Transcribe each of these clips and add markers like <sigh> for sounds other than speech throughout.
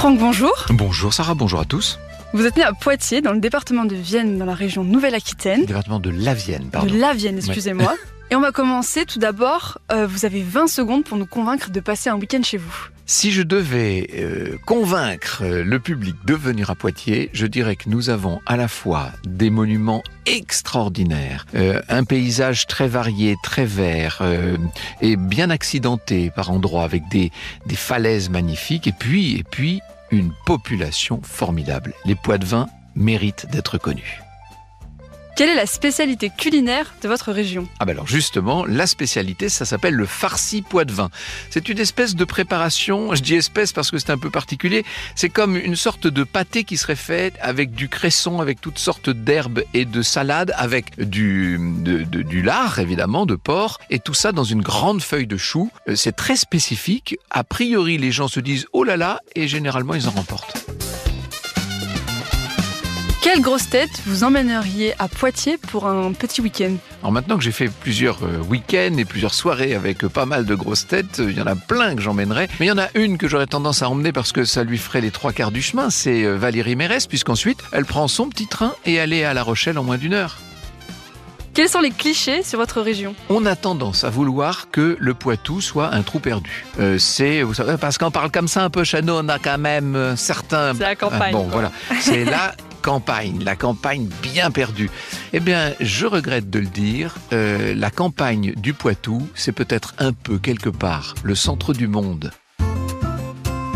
Franck, bonjour. Bonjour Sarah, bonjour à tous. Vous êtes né à Poitiers, dans le département de Vienne, dans la région Nouvelle-Aquitaine. Département de la Vienne, pardon. De la Vienne, excusez-moi. Et on va commencer tout d'abord. euh, vous avez 20 secondes pour nous convaincre de passer un week-end chez vous. Si je devais euh, convaincre euh, le public de venir à Poitiers, je dirais que nous avons à la fois des monuments extraordinaires, un paysage très varié, très vert et bien accidenté par endroits avec des, des falaises magnifiques et puis, et puis une population formidable. Les Poitevins méritent d'être connus. Quelle est la spécialité culinaire de votre région? Ah ben alors justement, la spécialité, ça s'appelle le farci poitevin. C'est une espèce de préparation, je dis espèce parce que c'est un peu particulier, c'est comme une sorte de pâté qui serait fait avec du cresson, avec toutes sortes d'herbes et de salades, avec du, de- de- du lard évidemment, de porc, et tout ça dans une grande feuille de chou. Euh, C'est très spécifique, a priori les gens se disent oh là là, et généralement ils en remportent. Quelle grosse tête vous emmèneriez à Poitiers pour un petit week-end Alors maintenant que j'ai fait plusieurs euh, week-ends et plusieurs soirées avec euh, pas mal de grosses têtes, euh, il y en a plein que j'emmènerai. Mais il y en a une que j'aurais tendance à emmener parce que ça lui ferait les trois quarts du chemin, c'est Valérie Mérès, puisqu'ensuite elle prend son petit train et elle est à La Rochelle en moins d'une heure. Quels sont les clichés sur votre région? On a tendance à vouloir que le Poitou soit un trou perdu. Euh, c'est, vous savez, parce qu'on parle comme ça un peu chez nous, on a quand même certains C'est la campagne. Ah, bon, quoi. voilà. C'est la <laughs> campagne, la campagne bien perdue. Eh bien, je regrette de le dire, euh, la campagne du Poitou, c'est peut-être un peu quelque part le centre du monde.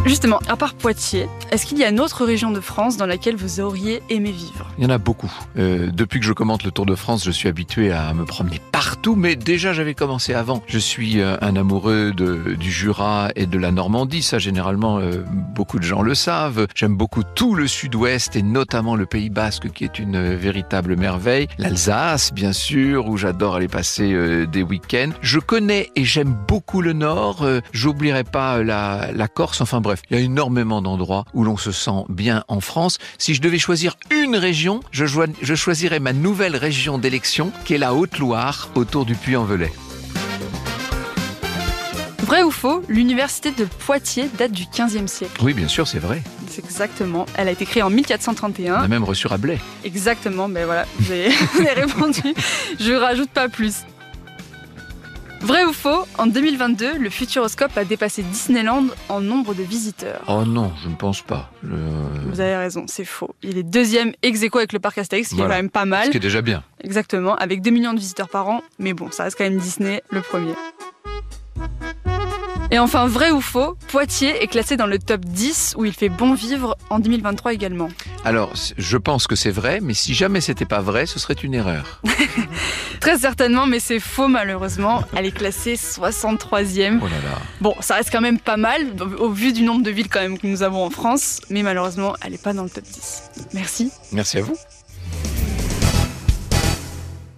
Justement, à part Poitiers, est-ce qu'il y a une autre région de France dans laquelle vous auriez aimé vivre? Il y en a beaucoup. Euh, depuis que je commente le Tour de France, je suis habitué à me promener partout, mais déjà j'avais commencé avant. Je suis euh, un amoureux du Jura et de la Normandie, ça généralement euh, beaucoup de gens le savent. J'aime beaucoup tout le sud-ouest et notamment le Pays Basque qui est une véritable merveille. L'Alsace, bien sûr, où j'adore aller passer des week-ends. Je connais et j'aime beaucoup le Nord. J'oublierai pas la, la Corse. Enfin bref, il y a énormément d'endroits où l'on se sent bien en France. Si je devais choisir une région, je, choisirais ma nouvelle région d'élection, qui est la Haute-Loire, autour du Puy-en-Velay. Vrai ou faux, l'université de Poitiers date du 15e siècle. Oui, bien sûr, c'est vrai. C'est exactement. Elle a été créée en On 1431. a même reçu Rabelais. Exactement, mais voilà, vous avez, vous avez répondu. Je rajoute pas plus. Vrai ou faux, en 2022, le Futuroscope a dépassé Disneyland en nombre de visiteurs. Oh non, je ne pense pas. Vous avez raison, c'est faux. Il est deuxième ex aequo avec le parc Astérix, ce qui Voilà. est quand même pas mal. Ce qui est déjà bien. Exactement, avec 2 millions de visiteurs par an. Mais bon, ça reste quand même Disney, le premier. Et enfin, vrai ou faux, Poitiers est classé dans le top 10 où il fait bon vivre en 2023 également. Alors, je pense que c'est vrai, mais si jamais c'était pas vrai, ce serait une erreur. <laughs> Très certainement, mais c'est faux malheureusement. Elle est classée 63e. Oh là là. Bon, ça reste quand même pas mal, au vu du nombre de villes quand même que nous avons en France, mais malheureusement, elle n'est pas dans le top 10. Merci. Merci à vous.